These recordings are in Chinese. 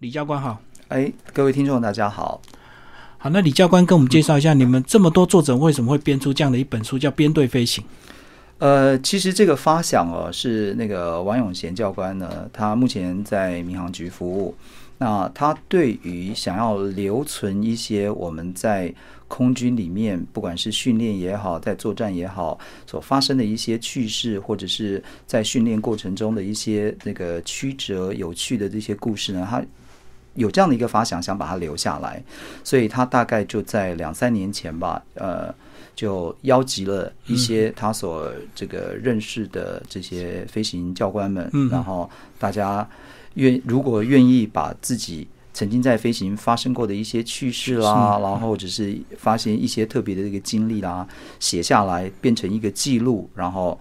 李教官好。哎，各位听众大家好。好，那李教官跟我们介绍一下，你们这么多作者为什么会编出这样的一本书，叫《编队飞行》？呃，其实这个发想哦，是那个王永贤教官呢，他目前在民航局服务。那他对于想要留存一些我们在空军里面，不管是训练也好，在作战也好，所发生的一些趣事，或者是在训练过程中的一些那个曲折有趣的这些故事呢，他有这样的一个发想，想把它留下来。所以他大概就在两三年前吧，呃。就邀集了一些他所这个认识的这些飞行教官们，然后大家愿如果愿意把自己曾经在飞行发生过的一些趣事啦，然后只是发现一些特别的这个经历啦，写下来变成一个记录，然后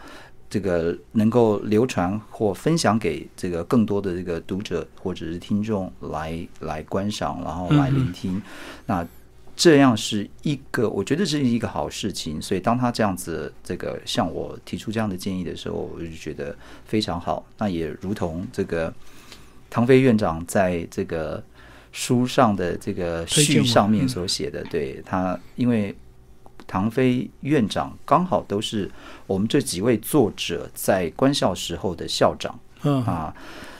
这个能够流传或分享给这个更多的这个读者或者是听众来来观赏，然后来聆听，那。这样是一个，我觉得这是一个好事情，所以当他这样子这个向我提出这样的建议的时候，我就觉得非常好。那也如同这个唐飞院长在这个书上的这个序上面所写的，对他，因为唐飞院长刚好都是我们这几位作者在官校时候的校长，嗯啊，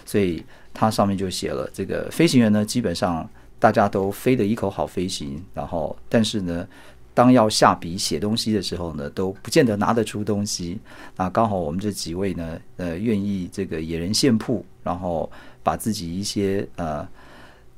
所以他上面就写了这个飞行员呢，基本上。大家都飞得一口好飞行，然后但是呢，当要下笔写东西的时候呢，都不见得拿得出东西。那刚好我们这几位呢，呃，愿意这个野人献铺，然后把自己一些呃。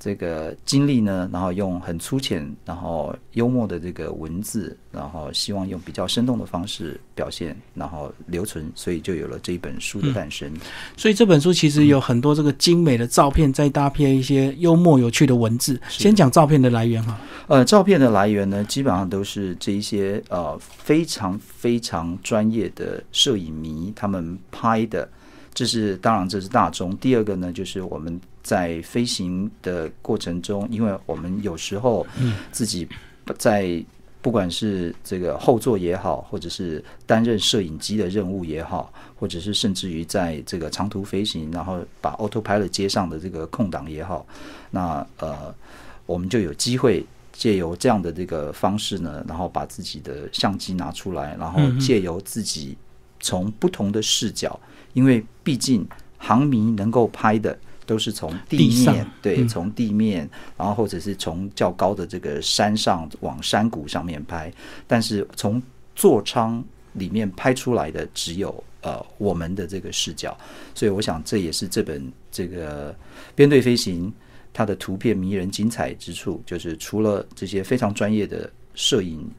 这个经历呢，然后用很粗浅、然后幽默的这个文字，然后希望用比较生动的方式表现，然后留存，所以就有了这一本书的诞生。所以这本书其实有很多这个精美的照片，再搭配一些幽默有趣的文字。先讲照片的来源哈。呃，照片的来源呢，基本上都是这一些呃非常非常专业的摄影迷他们拍的。这是当然，这是大众。第二个呢，就是我们在飞行的过程中，因为我们有时候自己在不管是这个后座也好，或者是担任摄影机的任务也好，或者是甚至于在这个长途飞行，然后把 autopilot 接上的这个空档也好，那呃，我们就有机会借由这样的这个方式呢，然后把自己的相机拿出来，然后借由自己从不同的视角。因为毕竟航迷能够拍的都是从地面，对，从地面，然后或者是从较高的这个山上往山谷上面拍，但是从座舱里面拍出来的只有呃我们的这个视角，所以我想这也是这本这个编队飞行它的图片迷人精彩之处，就是除了这些非常专业的摄影。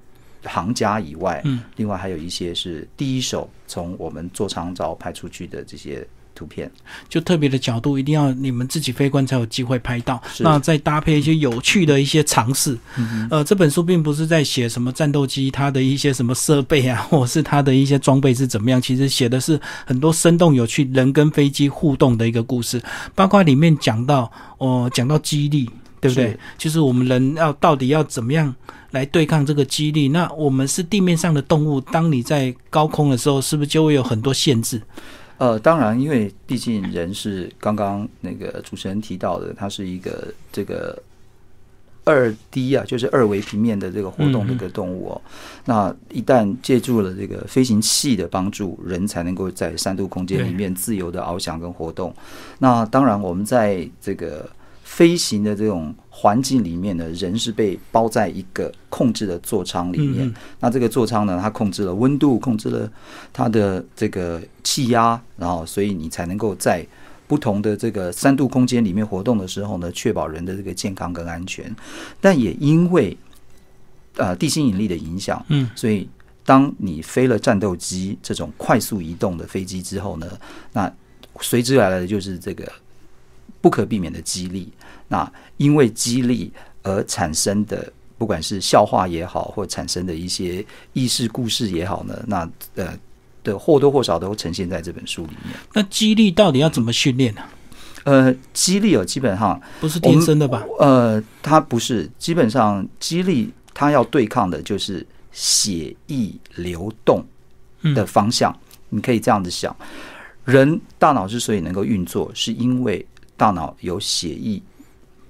行家以外，嗯，另外还有一些是第一手从我们座舱照拍出去的这些图片，就特别的角度一定要你们自己飞观才有机会拍到。那再搭配一些有趣的一些尝试，呃，这本书并不是在写什么战斗机它的一些什么设备啊，或是它的一些装备是怎么样，其实写的是很多生动有趣人跟飞机互动的一个故事，包括里面讲到哦，讲到激励。对不对？就是我们人要到底要怎么样来对抗这个激励？那我们是地面上的动物，当你在高空的时候，是不是就会有很多限制？呃，当然，因为毕竟人是刚刚那个主持人提到的，它是一个这个二 D 啊，就是二维平面的这个活动的一个动物哦。那一旦借助了这个飞行器的帮助，人才能够在三度空间里面自由的翱翔跟活动。那当然，我们在这个。飞行的这种环境里面呢，人是被包在一个控制的座舱里面。那这个座舱呢，它控制了温度，控制了它的这个气压，然后所以你才能够在不同的这个三度空间里面活动的时候呢，确保人的这个健康跟安全。但也因为呃地心引力的影响，嗯，所以当你飞了战斗机这种快速移动的飞机之后呢，那随之而来的就是这个。不可避免的激励，那因为激励而产生的，不管是笑话也好，或产生的一些轶事故事也好呢，那呃的或多或少都呈现在这本书里面。那激励到底要怎么训练呢？呃，激励哦，基本上不是天生的吧？呃，它不是，基本上激励它要对抗的就是血液流动的方向。你可以这样子想，人大脑之所以能够运作，是因为大脑有血液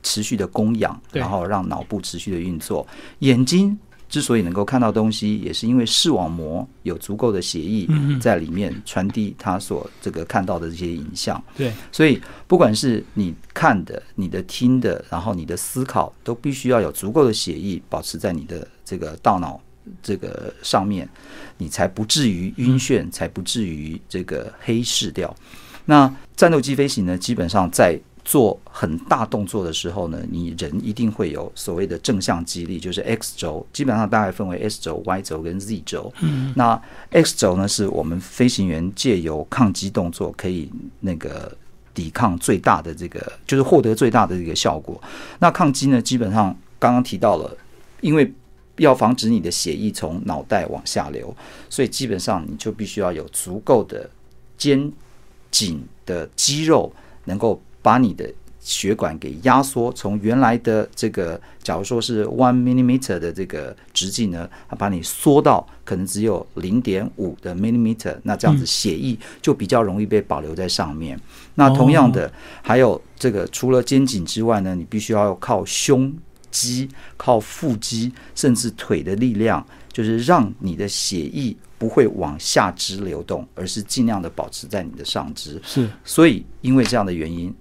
持续的供氧，然后让脑部持续的运作。眼睛之所以能够看到东西，也是因为视网膜有足够的血液在里面传递它所这个看到的这些影像。对，所以不管是你看的、你的听的，然后你的思考，都必须要有足够的血液保持在你的这个大脑这个上面，你才不至于晕眩，才不至于这个黑视掉。那战斗机飞行呢，基本上在做很大动作的时候呢，你人一定会有所谓的正向激励，就是 X 轴，基本上大概分为 S 轴、Y 轴跟 Z 轴。嗯，那 X 轴呢，是我们飞行员借由抗击动作可以那个抵抗最大的这个，就是获得最大的这个效果。那抗击呢，基本上刚刚提到了，因为要防止你的血液从脑袋往下流，所以基本上你就必须要有足够的肩颈的肌肉能够把你的血管给压缩，从原来的这个，假如说是 one millimeter 的这个直径呢，它把你缩到可能只有零点五的 millimeter，那这样子血液就比较容易被保留在上面。那同样的，还有这个除了肩颈之外呢，你必须要靠胸肌、靠腹肌，甚至腿的力量，就是让你的血液不会往下肢流动，而是尽量的保持在你的上肢。是所以因为这样的原因，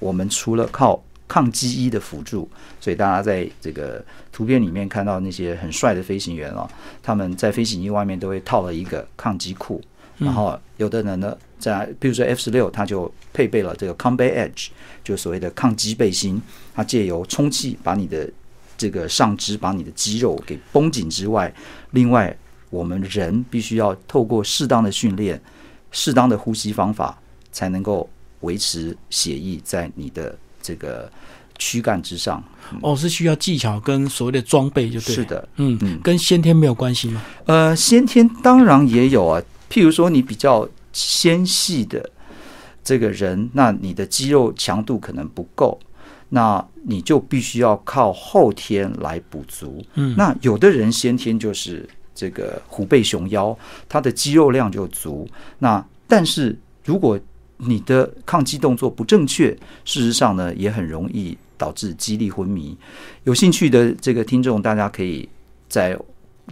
我们除了靠抗击衣的辅助，所以大家在这个图片里面看到那些很帅的飞行员哦，他们在飞行衣外面都会套了一个抗击裤，然后有的人呢，在比如说 F 十六，它就配备了这个 Combat Edge，就所谓的抗击背心，它借由充气把你的这个上肢把你的肌肉给绷紧之外，另外我们人必须要透过适当的训练、适当的呼吸方法，才能够维持血液在你的这个躯干之上。哦，是需要技巧跟所谓的装备，就对。是，的，嗯嗯跟先天没有关系吗？呃，先天当然也有啊，譬如说你比较纤细的这个人，那你的肌肉强度可能不够，那你就必须要靠后天来补足。嗯那有的人先天就是这个虎背熊腰，它的肌肉量就足。那但是如果你的抗击动作不正确，事实上呢，也很容易导致肌力昏迷。有兴趣的这个听众，大家可以在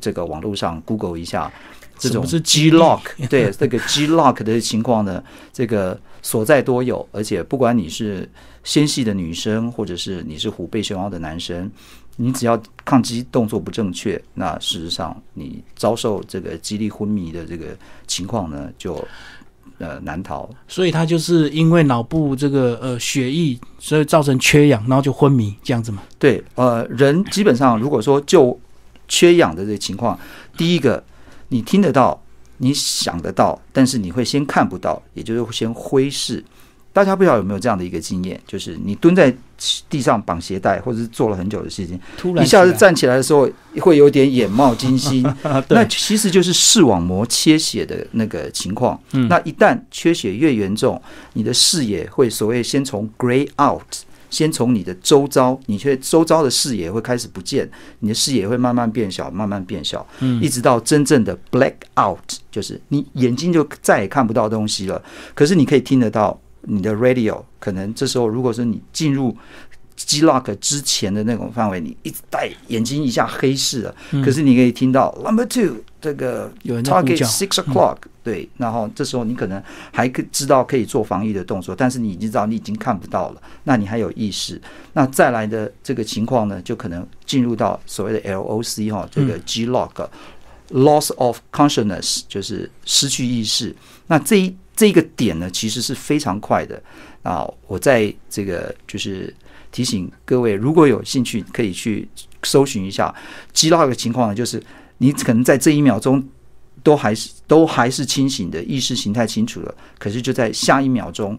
这个网络上 Google 一下这种是 G lock，对这个 G lock 的情况呢，这个所在多有，而且不管你是纤细的女生，或者是你是虎背熊腰的男生，你只要抗击动作不正确，那事实上你遭受这个肌力昏迷的这个情况呢，就呃难逃。所以他就是因为脑部这个呃血液，所以造成缺氧，然后就昏迷这样子嘛。对，呃，人基本上如果说就缺氧的这个情况，第一个你听得到，你想得到，但是你会先看不到，也就是先挥视。大家不知道有没有这样的一个经验，就是你蹲在地上绑鞋带，或者是做了很久的事情，突然一下子站起来的时候，会有点眼冒金星。那，其实就是视网膜缺血的那个情况。嗯。那一旦缺血越严重，你的视野会所谓先从 gray out，先从你的周遭，你却周遭的视野会开始不见，你的视野会慢慢变小，慢慢变小，嗯。一直到真正的 black out，就是你眼睛就再也看不到东西了，可是你可以听得到你的 radio，可能这时候如果说你进入 G lock 之前的那种范围，你一直戴眼睛一下黑视了，可是你可以听到 number two 这个 target 叫。Six o'clock，、对，然后这时候你可能还可知道可以做防御的动作，但是你已经知道你已经看不到了，那你还有意识，那再来的这个情况呢，就可能进入到所谓的 LOC 哈，这个 G lock、loss of consciousness 就是失去意识。那这一这个点呢，其实是非常快的啊！我在这个就是提醒各位，如果有兴趣，可以去搜寻一下极乐的情况呢，就是你可能在这一秒钟都还是都还是清醒的，意识形态清楚了，可是就在下一秒钟。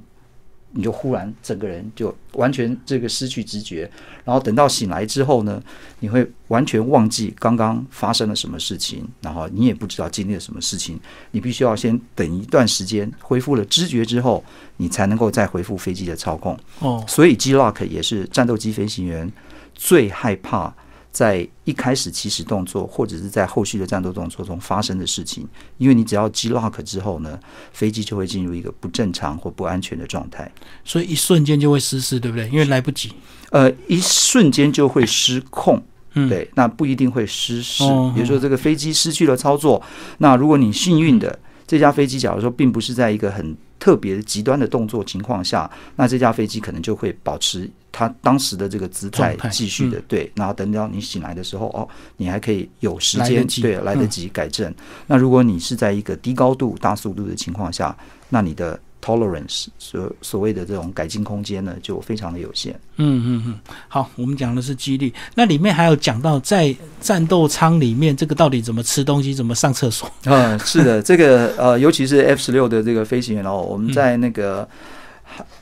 你就忽然整个人就完全这个失去知觉，然后等到醒来之后呢，你会完全忘记刚刚发生了什么事情，然后你也不知道经历了什么事情，你必须要先等一段时间恢复了知觉之后，你才能够再恢复飞机的操控。哦，所以 G lock 也是战斗机飞行员最害怕在一开始起始动作，或者是在后续的战斗动作中发生的事情。因为你只要击 lock 之后呢，飞机就会进入一个不正常或不安全的状态，所以一瞬间就会失事，对不对？因为来不及，呃，一瞬间就会失控。嗯，对，那不一定会失事。哦比如说这个飞机失去了操作，那如果你幸运的这架飞机，假如说并不是在一个很特别极端的动作情况下，那这架飞机可能就会保持它当时的这个姿态继续的、对，然后等到你醒来的时候，哦，你还可以有时间对来得嗯及改正。那如果你是在一个低高度、大速度的情况下，那你的 tolerance 所所谓的这种改进空间呢，就非常的有限。嗯嗯嗯，好，我们讲的是激励，那里面还有讲到在战斗舱里面这个到底怎么吃东西，怎么上厕所。嗯，是的，这个呃，尤其是 F 十六的这个飞行员哦，我们在那个、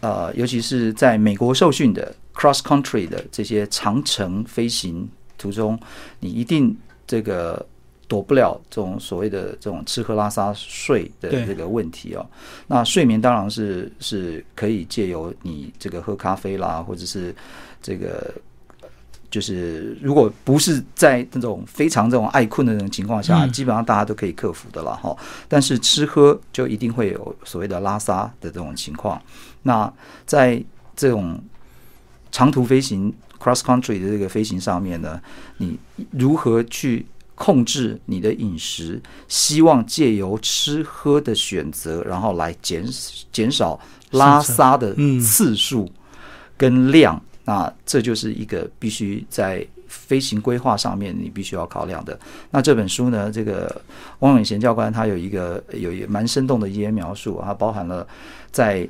呃，尤其是在美国受训的 cross country 的这些长程飞行途中，你一定这个躲不了这种所谓的这种吃喝拉撒睡的这个问题哦。那睡眠当然是是可以借由你这个喝咖啡啦，或者是这个就是如果不是在那种非常这种爱困的那种情况下，嗯基本上大家都可以克服的了哈。但是吃喝就一定会有所谓的拉撒的这种情况。那在这种长途飞行 cross country 的这个飞行上面呢，你如何去控制你的饮食？希望借由吃喝的选择，然后来减减少拉撒的次数跟量。那这就是一个必须在飞行规划上面你必须要考量的。那这本书呢，这个汪永贤教官他有一个有蛮生动的一些描述，它包含了在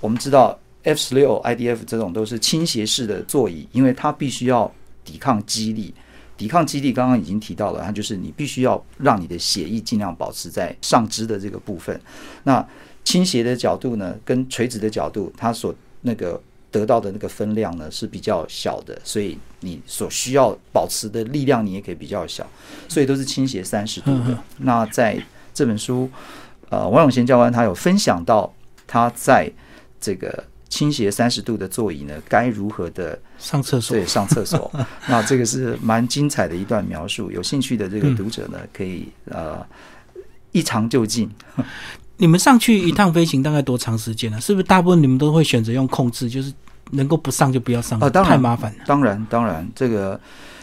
我们知道 F 十六 IDF 这种都是倾斜式的座椅，因为它必须要抵抗激励。抵抗激励刚刚已经提到了，它就是你必须要让你的血液尽量保持在上肢的这个部分。那倾斜的角度呢，跟垂直的角度，它所那个得到的那个分量呢是比较小的，所以你所需要保持的力量你也可以比较小，所以都是倾斜三十度的。那在这本书，呃，王永贤教官他有分享到他在这个倾斜三十度的座椅呢，该如何的上厕所对，上厕所。那这个是蛮精彩的一段描述，有兴趣的这个读者呢，可以呃一尝就尽。你们上去一趟飞行大概多长时间呢、是不是大部分你们都会选择用控制，就是能够不上就不要上，啊当然太麻烦了。当然，当然，这个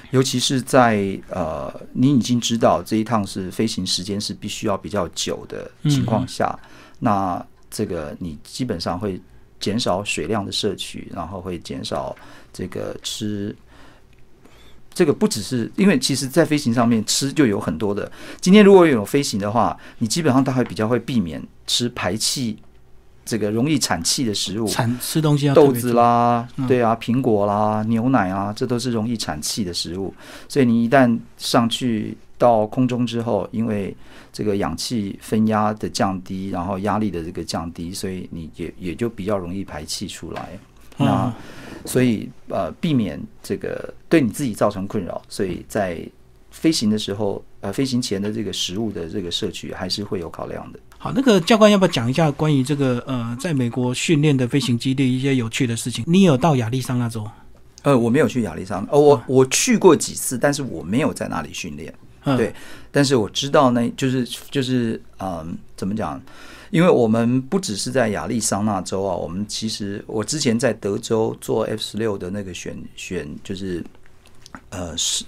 尤其是在呃你已经知道这一趟是飞行时间是必须要比较久的情况下，那这个你基本上会减少水量的摄取，然后会减少这个吃。这个不只是因为，其实，在飞行上面吃就有很多的。今天如果有飞行的话，你基本上大概比较会避免吃排气这个容易产气的食物，产吃东西要豆子啦嗯，对啊，苹果啦，牛奶啊，这都是容易产气的食物。所以你一旦上去到空中之后，因为这个氧气分压的降低，然后压力的这个降低，所以你也也就比较容易排气出来。那嗯所以呃，避免这个对你自己造成困扰，所以在飞行的时候，呃，飞行前的这个食物的这个摄取还是会有考量的。好，那个教官要不要讲一下关于这个呃，在美国训练的飞行基地一些有趣的事情？你有到亚利桑那州？呃，我没有去亚利桑那，哦，我我去过几次，但是我没有在那里训练。对，但是我知道呢，就是就是嗯，怎么讲？因为我们不只是在亚利桑那州啊，我们其实我之前在德州做 F 十六的那个选选，就是呃是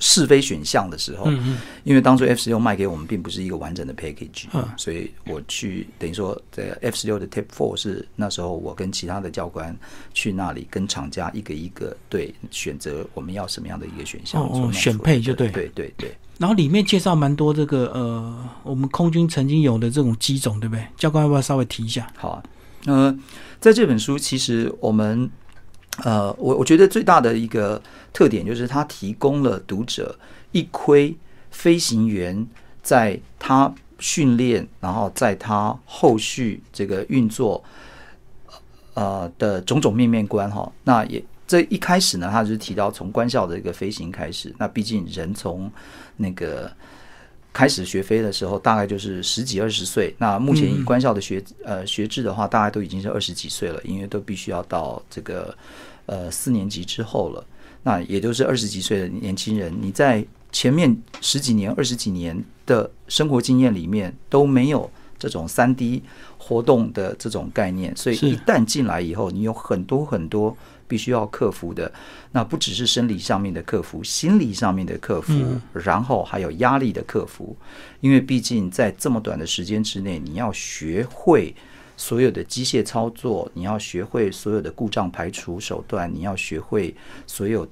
试飞选项的时候，嗯嗯因为当初 F 十六卖给我们并不是一个完整的 package，、嗯所以我去等于说这 F 十六的 Tip Four 是那时候我跟其他的教官去那里跟厂家一个一个对选择我们要什么样的一个选项哦哦选配就对对对对。然后里面介绍蛮多这个呃，我们空军曾经有的这种机种，对不对？教官要不要稍微提一下？好啊，呃，在这本书其实我们呃，我我觉得最大的一个特点就是它提供了读者一窥飞行员在他训练，然后在他后续这个运作呃的种种面面观哈。那也这一开始呢，他就是提到从官校的一个飞行开始，那毕竟人从那个。开始学飞的时候，大概就是十几二十岁。那目前以官校的学呃学制的话，大概都已经是二十几岁了，因为都必须要到这个呃四年级之后了。那也就是二十几岁的年轻人，你在前面十几年、二十几年的生活经验里面都没有这种三 D 活动的这种概念，所以一旦进来以后，你有很多很多必须要克服的。那不只是生理上面的克服，心理上面的克服，然后还有压力的克服。因为毕竟在这么短的时间之内，你要学会所有的机械操作，你要学会所有的故障排除手段，你要学会所有。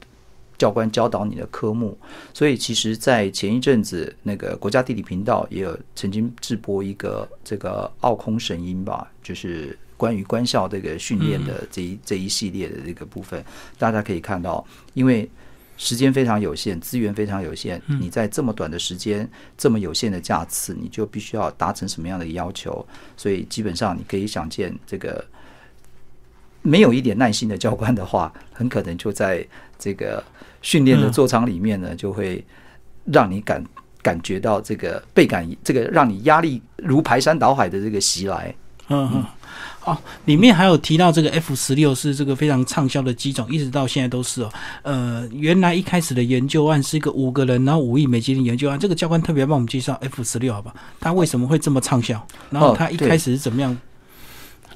教官教导你的科目，所以其实，在前一阵子，那个国家地理频道也有曾经直播一个这个奥空神鹰吧，就是关于官校这个训练的这一这一系列的这个部分，大家可以看到，因为时间非常有限，资源非常有限，你在这么短的时间，这么有限的架次，你就必须要达成什么样的要求？所以基本上你可以想见，这个没有一点耐心的教官的话，很可能就在这个。训练的座舱里面呢，就会让你感感觉到这个倍感，这个让你压力如排山倒海的这个袭来。嗯嗯，哦，里面还有提到这个 F 十六是这个非常畅销的机种，一直到现在都是哦。呃，原来一开始的研究案是一个五个人，然后五亿美金的研究案。这个教官特别帮我们介绍 F 十六，好吧？它为什么会这么畅销？然后它一开始是怎么样？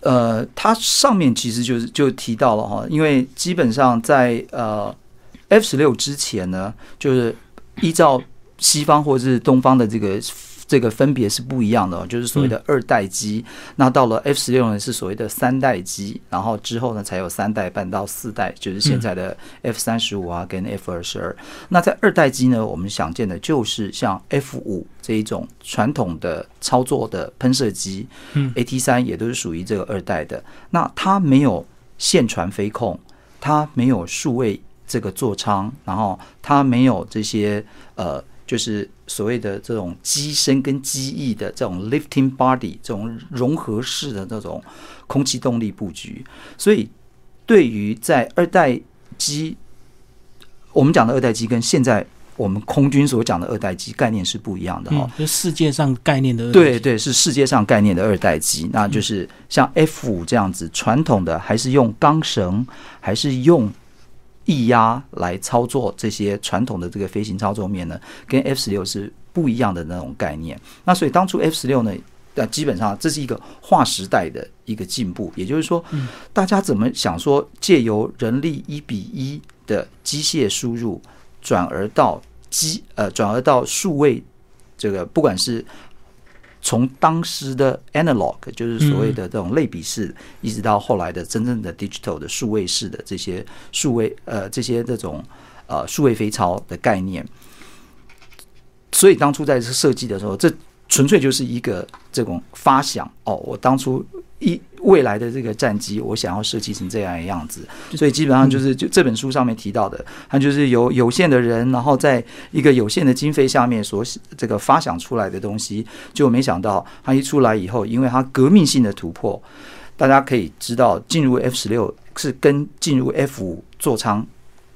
呃，它上面其实就是就提到了哈，因为基本上在呃。F 十六之前呢，就是依照西方或者是东方的这个这个分别是不一样的，哦就是所谓的二代机。那到了 F 十六呢，是所谓的三代机，然后之后呢才有三代半到四代，就是现在的 F 三十五啊跟 F 二十二。那在二代机呢，我们想见的就是像 F 五这一种传统的操作的喷射机，嗯，AT 三也都是属于这个二代的。那它没有线传飞控，它没有数位。这个座舱，然后它没有这些呃，就是所谓的这种机身跟机翼的这种 lifting body 这种融合式的这种空气动力布局，所以对于在二代机，我们讲的二代机跟现在我们空军所讲的二代机概念是不一样的哈，就世界上概念的对对是世界上概念的二代机，那就是像 F 五这样子传统的，还是用钢绳，还是用。液压来操作这些传统的这个飞行操作面呢，跟 F 十六是不一样的那种概念。那所以当初 F 十六呢，那基本上这是一个划时代的一个进步。也就是说，大家怎么想说借由人力一比一的机械输入，转而到机呃转而到数位这个，不管是。从当时的 analog，就是所谓的这种类比式，一直到后来的真正的 digital 的数位式的这些数位呃这些这种呃数位飞超的概念，所以当初在设计的时候，这纯粹就是一个这种发想哦，我当初。一未来的这个战机，我想要设计成这样的样子，所以基本上就是就这本书上面提到的，它就是有有限的人，然后在一个有限的经费下面所这个发想出来的东西，就没想到它一出来以后，因为它革命性的突破，大家可以知道进入 F 十六是跟进入 F 五座舱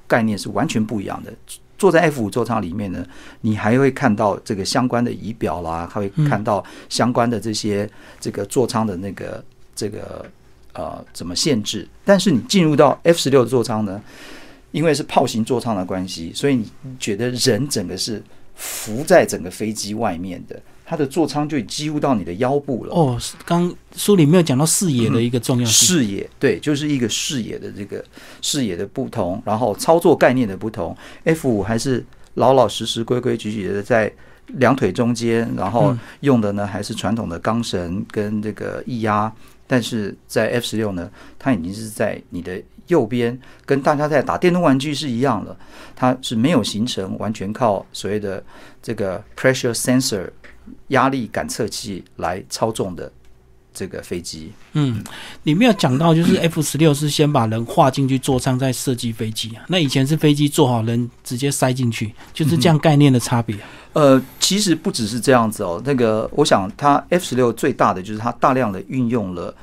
概念是完全不一样的。坐在 F 五座舱里面呢，你还会看到这个相关的仪表啦，还会看到相关的这些这个座舱的那个。这个呃怎么限制？但是你进入到 F 十六的座舱呢？因为是炮型座舱的关系，所以你觉得人整个是浮在整个飞机外面的，它的座舱就几乎到你的腰部了。哦，刚书里没有讲到视野的一个重要性。视野对，就是一个视野的这个视野的不同，然后操作概念的不同。F 五还是老老实实、规规矩矩的在两腿中间，然后用的呢还是传统的钢绳跟这个液压。但是在 F 十六呢，它已经是在你的右边，跟大家在打电动玩具是一样的，它是没有形成完全靠所谓的这个 pressure sensor 压力感测器来操纵的这个飞机。嗯，你没有讲到，就是 F 十六是先把人划进去座舱，再设计飞机啊。那以前是飞机做好，人直接塞进去，就是这样概念的差别。呃，其实不只是这样子哦。那个，我想它 F 十六最大的就是它大量的运用了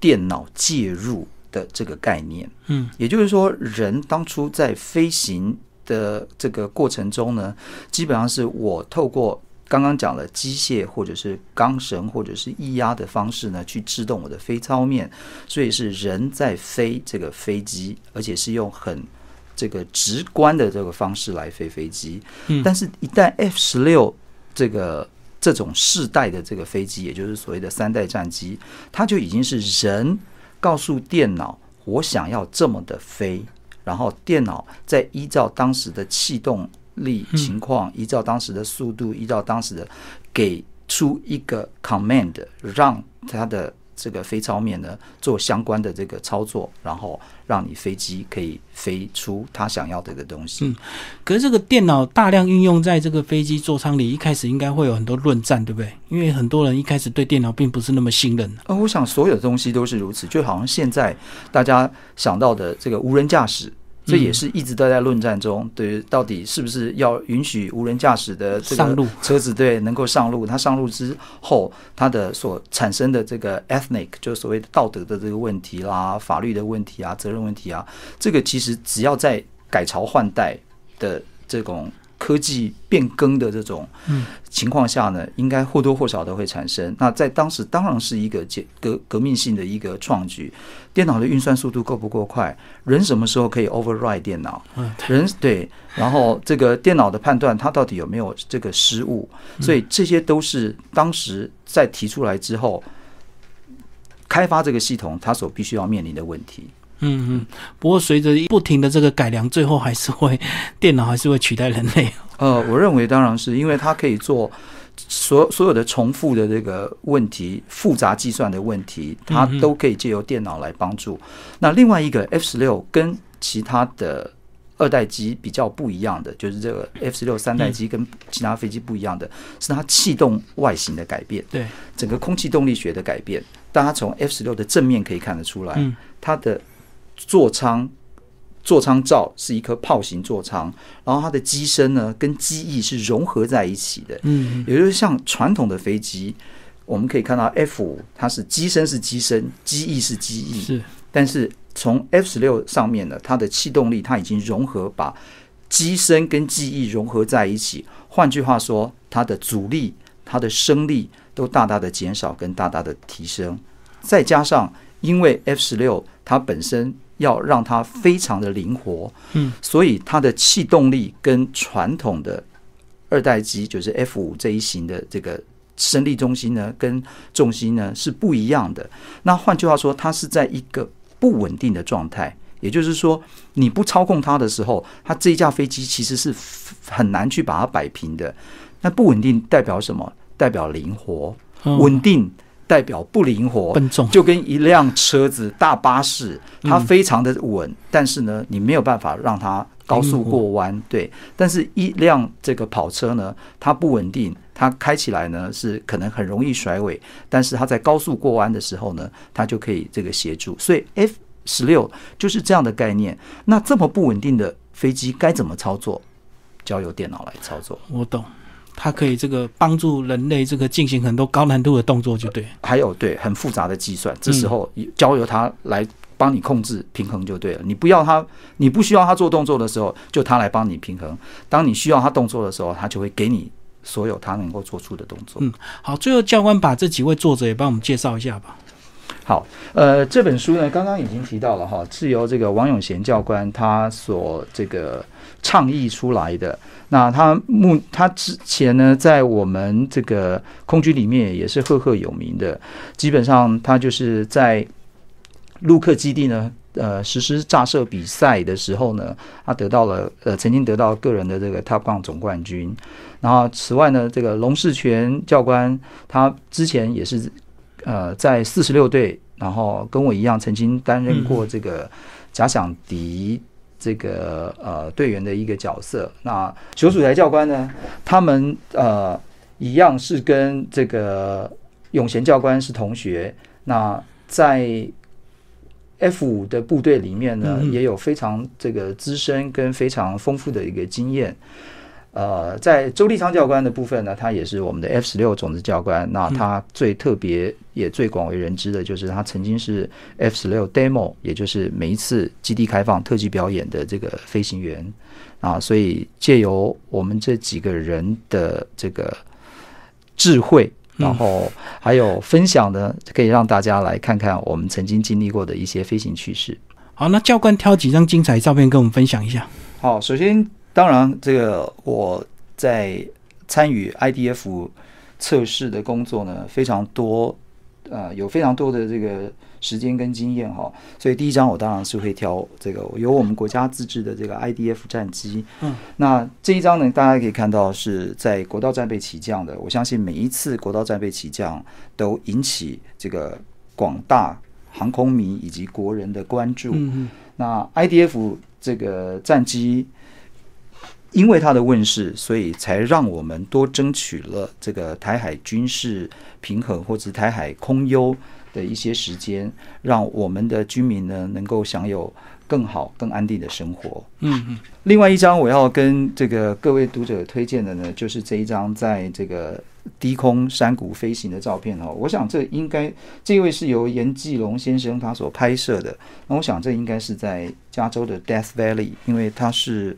电脑介入的这个概念。嗯，也就是说，人当初在飞行的这个过程中呢，基本上是我透过刚刚讲了机械或者是钢绳或者是液压的方式呢，去制动我的飞操面，所以是人在飞这个飞机，而且是用很。这个直观的这个方式来飞飞机。嗯但是，一旦 F 十六这个这种世代的这个飞机，也就是所谓的三代战机，它就已经是人告诉电脑，我想要这么的飞，然后电脑再依照当时的气动力情况，依照当时的速度，依照当时的给出一个 command，让它的这个飞超面呢做相关的这个操作，然后让你飞机可以飞出它想要的一个东西。嗯可是这个电脑大量运用在这个飞机座舱里，一开始应该会有很多论战，对不对？因为很多人一开始对电脑并不是那么信任。呃，我想所有的东西都是如此，就好像现在大家想到的这个无人驾驶，这也是一直都在论战中，对，到底是不是要允许无人驾驶的这个车子对能够上路？它上路之后，它的所产生的这个 ethnic 就是所谓的道德的这个问题啦、法律的问题啊、责任问题啊，这个其实只要在改朝换代的这种科技变更的这种情况下呢，应该或多或少都会产生。那在当时当然是一个革革革命性的一个创举。电脑的运算速度够不够快？人什么时候可以 override 电脑？嗯，人对，然后这个电脑的判断，它到底有没有这个失误？所以这些都是当时在提出来之后，开发这个系统它所必须要面临的问题。嗯嗯。不过随着不停的这个改良，最后还是会 电脑还是会取代人类。呃，我认为当然是因为它可以做所所有的重复的这个问题、复杂计算的问题，它都可以借由电脑来帮助。那另外一个 F 十六跟其他的二代机比较不一样的，就是这个 F 十六三代机跟其他飞机不一样的，是它气动外形的改变，对，整个空气动力学的改变。大家从 F 十六的正面可以看得出来，嗯它的座舱座舱罩是一颗炮形座舱，然后它的机身呢跟机翼是融合在一起的，嗯也就是像传统的飞机，我们可以看到 F 五它是机身是机身，机翼是机翼，是但是从 F 十六上面呢，它的气动力它已经融合，把机身跟机翼融合在一起。换句话说，它的阻力、它的升力都大大的减少跟大大的提升。再加上，因为 F 十六它本身要让它非常的灵活，嗯，所以它的气动力跟传统的二代机，就是 F 五这一型的这个升力中心呢，跟重心呢是不一样的。那换句话说，它是在一个不稳定的状态，也就是说，你不操控它的时候，它这一架飞机其实是很难去把它摆平的。那不稳定代表什么？代表灵活，嗯稳定代表不灵活。笨重。就跟一辆车子、大巴士，它非常的稳，但是呢，你没有办法让它高速过弯，对。但是，一辆这个跑车呢，它不稳定，它开起来呢是可能很容易甩尾，但是它在高速过弯的时候呢，它就可以这个协助。所以 F 十六就是这样的概念。那这么不稳定的飞机该怎么操作？交由电脑来操作。我懂，它可以这个帮助人类这个进行很多高难度的动作，就对。还有对很复杂的计算，这时候交由它来帮你控制平衡就对了。你不要它，你不需要它做动作的时候，就它来帮你平衡；当你需要它动作的时候，它就会给你所有它能够做出的动作。嗯好，最后教官把这几位作者也帮我们介绍一下吧。好，呃，这本书呢，刚刚已经提到了哈，是由这个王永贤教官他所这个倡议出来的。那他目他之前呢，在我们这个空军里面也是赫赫有名的。基本上他就是在陆克基地呢，呃，实施炸射比赛的时候呢，他得到了呃，曾经得到个人的这个 Top Gun 总冠军。然后此外呢，这个龙世全教官他之前也是。呃，在四十六队，然后跟我一样，曾经担任过这个假想敌这个呃队员的一个角色。那九属台教官呢，他们呃一样是跟这个永贤教官是同学。那在 F 五的部队里面呢，也有非常这个资深跟非常丰富的一个经验。呃，在周立昌教官的部分呢，他也是我们的 F 十六种子教官。那他最特别也最广为人知的就是他曾经是 F 十六 demo，也就是每一次基地开放特技表演的这个飞行员啊。所以借由我们这几个人的这个智慧，然后还有分享呢，可以让大家来看看我们曾经经历过的一些飞行趣事。好，那教官挑几张精彩照片跟我们分享一下。好，首先，当然，这个我在参与 IDF 测试的工作呢，非常多，呃，有非常多的这个时间跟经验哈。所以第一张我当然是会挑这个由我们国家自制的这个 IDF 战机。嗯，那这一张呢，大家可以看到是在国道战备起降的。我相信每一次国道战备起降都引起这个广大航空迷以及国人的关注。嗯嗯，那 IDF 这个战机，因为它的问世，所以才让我们多争取了这个台海军事平衡或者台海空优的一些时间，让我们的居民呢能够享有更好、更安定的生活。嗯嗯，另外一张我要跟这个各位读者推荐的呢，就是这一张在这个低空山谷飞行的照片哦。我想这应该这位是由严继龙先生他所拍摄的。那我想这应该是在加州的 Death Valley，因为他是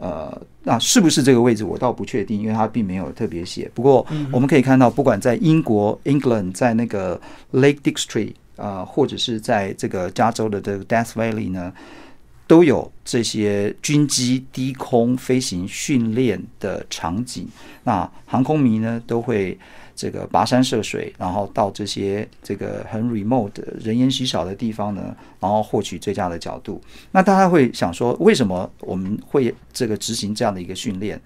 呃，那是不是这个位置我倒不确定，因为它并没有特别写。不过我们可以看到，不管在英国 England，在那个 Lake District 啊、或者是在这个加州的这个 Death Valley 呢，都有这些军机低空飞行训练的场景。那航空迷呢，都会这个跋山涉水，然后到这些这个很 remote 的人烟稀少的地方呢，然后获取最佳的角度。那大家会想说，为什么我们会这个执行这样的一个训练？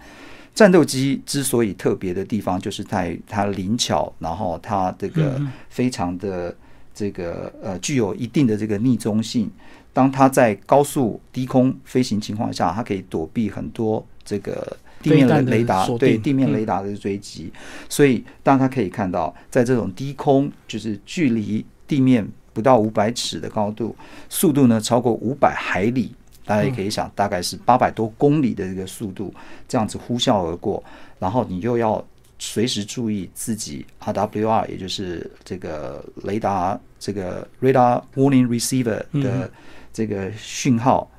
战斗机之所以特别的地方，就是在它灵巧，然后它这个非常的这个呃具有一定的这个逆中性。当它在高速低空飞行情况下，它可以躲避很多这个地面的雷达对地面嗯。雷达的追击，所以大家可以看到，在这种低空，就是距离地面不到五百尺的高度，速度呢超过五百海里，大家也可以想，大概是八百多公里的这个速度，这样子呼啸而过，然后你又要随时注意自己 RWR，也就是这个雷达这个 radar warning receiver 的这个讯号，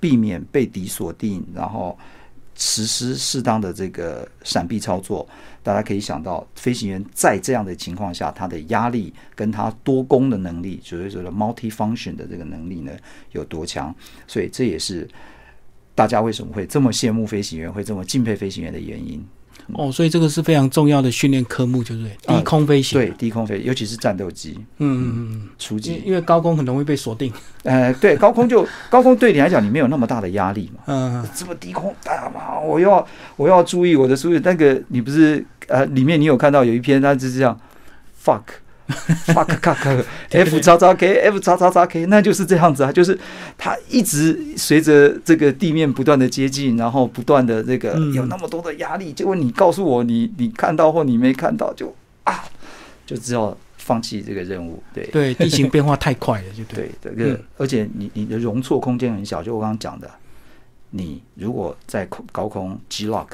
避免被敌锁定，然后实施适当的这个闪避操作。大家可以想到，飞行员在这样的情况下，他的压力跟他多功的能力，所谓说的 multi-function 的这个能力呢，有多强？所以这也是大家为什么会这么羡慕飞行员，会这么敬佩飞行员的原因。哦，所以这个是非常重要的训练科目，对不对？啊低空飞行。对，低空飞，尤其是战斗机嗯嗯嗯嗯，初级因，为高空很容易被锁定。呃，对，高空就 高空对你来讲，你没有那么大的压力嘛。嗯，这么低空，大嘛，我要我要注意我的注意。那个你不是呃，里面你有看到有一篇，它就是这样，fuck。fuck fuck f 叉叉 k f 叉叉叉 k，那就是这样子啊，就是它一直随着这个地面不断的接近，然后不断的这个嗯有那么多的压力，结果你告诉我你你看到或你没看到，就啊，就只好放弃这个任务。对对，地形变化太快了，就对。对，这个、嗯而且你你的容错空间很小，就我刚刚讲的，你如果在空高空 G lock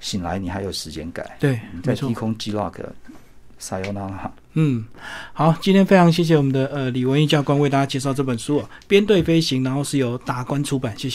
醒来，你还有时间改；对，你在低。空 G lock 撒由那拉。嗯，好，今天非常谢谢我们的呃李文义教官为大家介绍这本书哦，《编队飞行》，然后是由达观出版，谢谢。